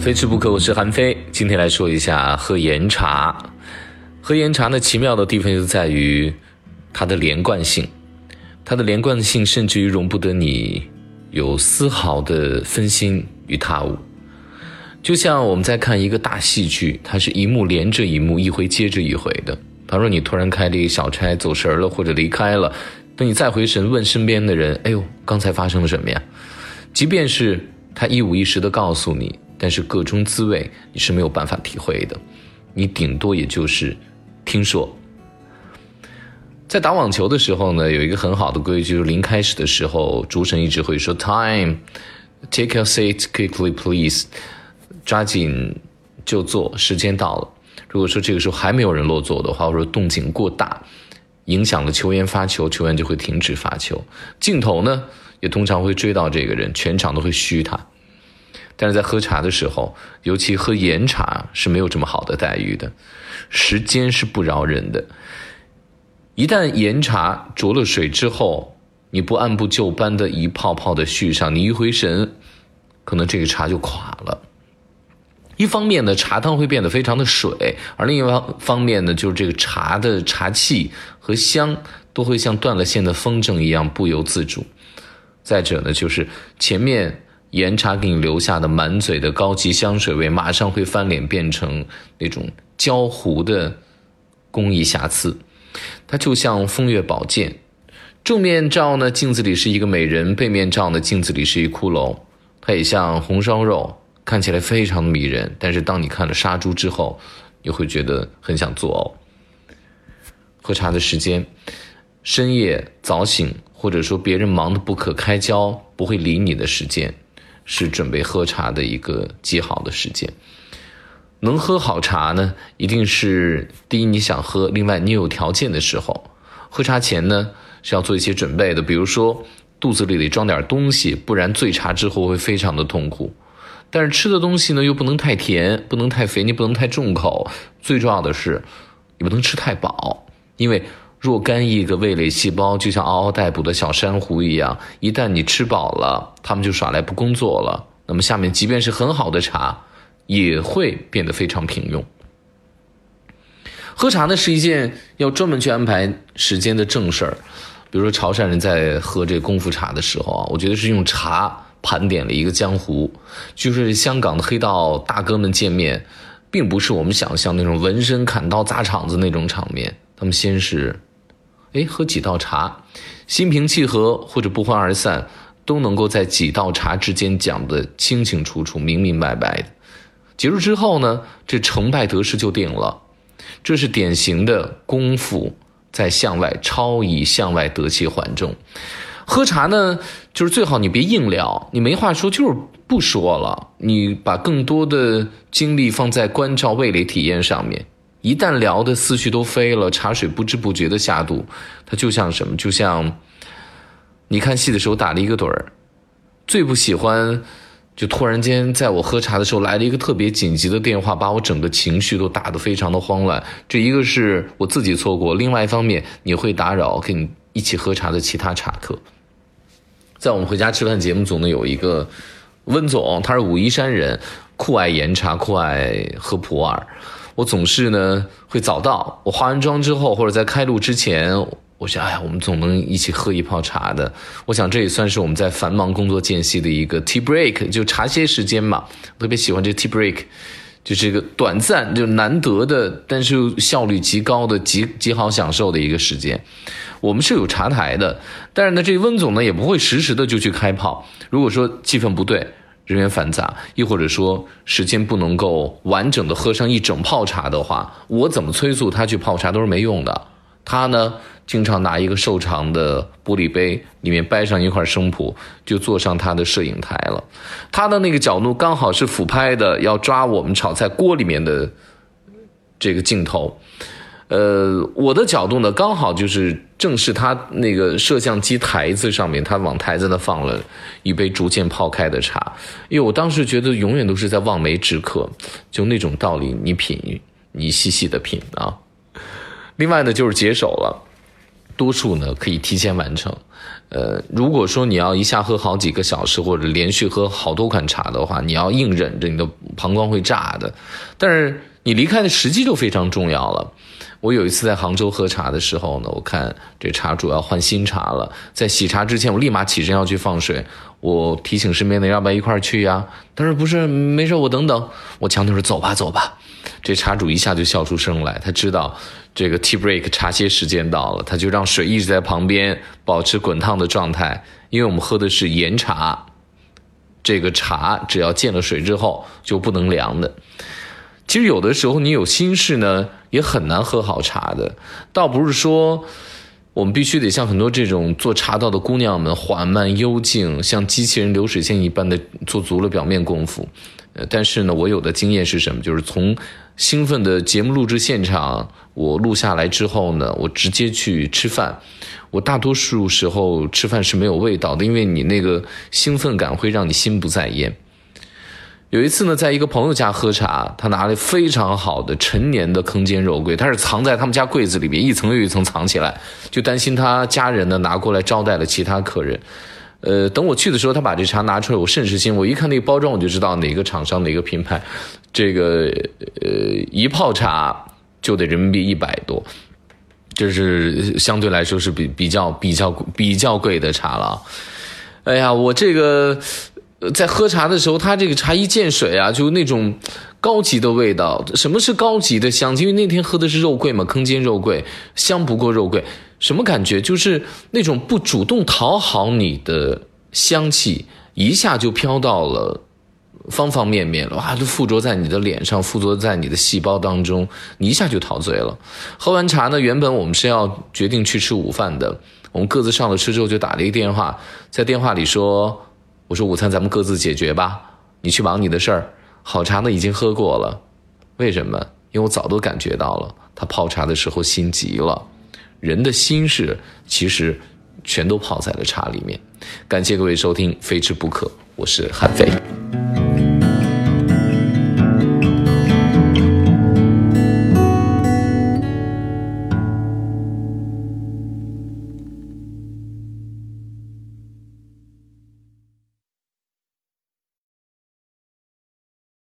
非吃不可，我是韩非。今天来说一下喝岩茶。喝岩茶呢，奇妙的地方就在于它的连贯性，它的连贯性甚至于容不得你有丝毫的分心与他物。就像我们在看一个大戏剧，它是一幕连着一幕，一回接着一回的。倘若你突然开了一个小差，走神了或者离开了，等你再回神问身边的人：“哎呦，刚才发生了什么呀？”即便是他一五一十的告诉你。但是各中滋味你是没有办法体会的，你顶多也就是听说。在打网球的时候呢，有一个很好的规矩，就是临开始的时候，主审一直会说 “time”，“take your seat quickly, please”，抓紧就坐，时间到了。如果说这个时候还没有人落座的话，或者动静过大，影响了球员发球，球员就会停止发球。镜头呢，也通常会追到这个人，全场都会嘘他。但是在喝茶的时候，尤其喝岩茶是没有这么好的待遇的，时间是不饶人的。一旦岩茶着了水之后，你不按部就班的一泡泡的续上，你一回神，可能这个茶就垮了。一方面呢，茶汤会变得非常的水，而另一方方面呢，就是这个茶的茶气和香都会像断了线的风筝一样不由自主。再者呢，就是前面。岩茶给你留下的满嘴的高级香水味，马上会翻脸变成那种焦糊的工艺瑕疵。它就像风月宝剑，正面照呢镜子里是一个美人，背面照呢镜子里是一骷髅。它也像红烧肉，看起来非常的迷人，但是当你看了杀猪之后，你会觉得很想作呕。喝茶的时间，深夜早醒，或者说别人忙得不可开交，不会理你的时间。是准备喝茶的一个极好的时间。能喝好茶呢，一定是第一你想喝，另外你有条件的时候。喝茶前呢是要做一些准备的，比如说肚子里得装点东西，不然醉茶之后会非常的痛苦。但是吃的东西呢又不能太甜，不能太肥，你不能太重口。最重要的是，你不能吃太饱，因为。若干亿个味蕾细胞就像嗷嗷待哺的小珊瑚一样，一旦你吃饱了，它们就耍赖不工作了。那么下面即便是很好的茶，也会变得非常平庸。喝茶呢是一件要专门去安排时间的正事儿。比如说潮汕人在喝这功夫茶的时候啊，我觉得是用茶盘点了一个江湖。就是香港的黑道大哥们见面，并不是我们想象那种纹身砍刀砸场子那种场面，他们先是。哎，喝几道茶，心平气和或者不欢而散，都能够在几道茶之间讲得清清楚楚、明明白白的。结束之后呢，这成败得失就定了。这是典型的功夫在向外超以向外得其缓重。喝茶呢，就是最好你别硬聊，你没话说就是不说了，你把更多的精力放在关照味蕾体验上面。一旦聊的思绪都飞了，茶水不知不觉的下肚，它就像什么？就像你看戏的时候打了一个盹儿，最不喜欢就突然间在我喝茶的时候来了一个特别紧急的电话，把我整个情绪都打得非常的慌乱。这一个是我自己错过，另外一方面你会打扰跟你一起喝茶的其他茶客。在我们回家吃饭节目组呢，有一个温总，他是武夷山人，酷爱岩茶，酷爱喝普洱。我总是呢会早到，我化完妆之后或者在开录之前，我想，哎呀，我们总能一起喝一泡茶的。我想这也算是我们在繁忙工作间隙的一个 tea break，就茶歇时间嘛。特别喜欢这 tea break，就这个短暂就难得的，但是效率极高的极极好享受的一个时间。我们是有茶台的，但是呢，这温总呢也不会实时的就去开泡。如果说气氛不对。人员繁杂，亦或者说时间不能够完整的喝上一整泡茶的话，我怎么催促他去泡茶都是没用的。他呢，经常拿一个瘦长的玻璃杯，里面掰上一块生普，就坐上他的摄影台了。他的那个角度刚好是俯拍的，要抓我们炒菜锅里面的这个镜头。呃，我的角度呢，刚好就是正是他那个摄像机台子上面，他往台子那放了一杯逐渐泡开的茶，因为我当时觉得永远都是在望梅止渴，就那种道理，你品，你细细的品啊。另外呢，就是解手了，多数呢可以提前完成，呃，如果说你要一下喝好几个小时，或者连续喝好多款茶的话，你要硬忍着，你的膀胱会炸的。但是你离开的时机就非常重要了。我有一次在杭州喝茶的时候呢，我看这茶主要换新茶了，在洗茶之前，我立马起身要去放水。我提醒身边的要不要一块儿去呀？他说不是，没事，我等等。我强调说走吧，走吧。这茶主一下就笑出声来，他知道这个 tea break 茶歇时间到了，他就让水一直在旁边保持滚烫的状态，因为我们喝的是岩茶，这个茶只要见了水之后就不能凉的。其实有的时候你有心事呢，也很难喝好茶的，倒不是说。我们必须得像很多这种做茶道的姑娘们，缓慢幽静，像机器人流水线一般的做足了表面功夫。呃，但是呢，我有的经验是什么？就是从兴奋的节目录制现场，我录下来之后呢，我直接去吃饭。我大多数时候吃饭是没有味道的，因为你那个兴奋感会让你心不在焉。有一次呢，在一个朋友家喝茶，他拿了非常好的陈年的坑煎肉桂，他是藏在他们家柜子里面，一层又一层藏起来，就担心他家人呢拿过来招待了其他客人。呃，等我去的时候，他把这茶拿出来，我甚是心，我一看那个包装，我就知道哪个厂商哪个品牌，这个呃一泡茶就得人民币一百多，这是相对来说是比比较比较比较贵的茶了。哎呀，我这个。在喝茶的时候，它这个茶一见水啊，就那种高级的味道。什么是高级的香？因为那天喝的是肉桂嘛，坑煎肉桂，香不过肉桂。什么感觉？就是那种不主动讨好你的香气，一下就飘到了方方面面了，哇，就附着在你的脸上，附着在你的细胞当中，你一下就陶醉了。喝完茶呢，原本我们是要决定去吃午饭的，我们各自上了车之后，就打了一个电话，在电话里说。我说午餐咱们各自解决吧，你去忙你的事儿。好茶呢已经喝过了，为什么？因为我早都感觉到了，他泡茶的时候心急了。人的心事其实全都泡在了茶里面。感谢各位收听《非吃不可》，我是韩飞。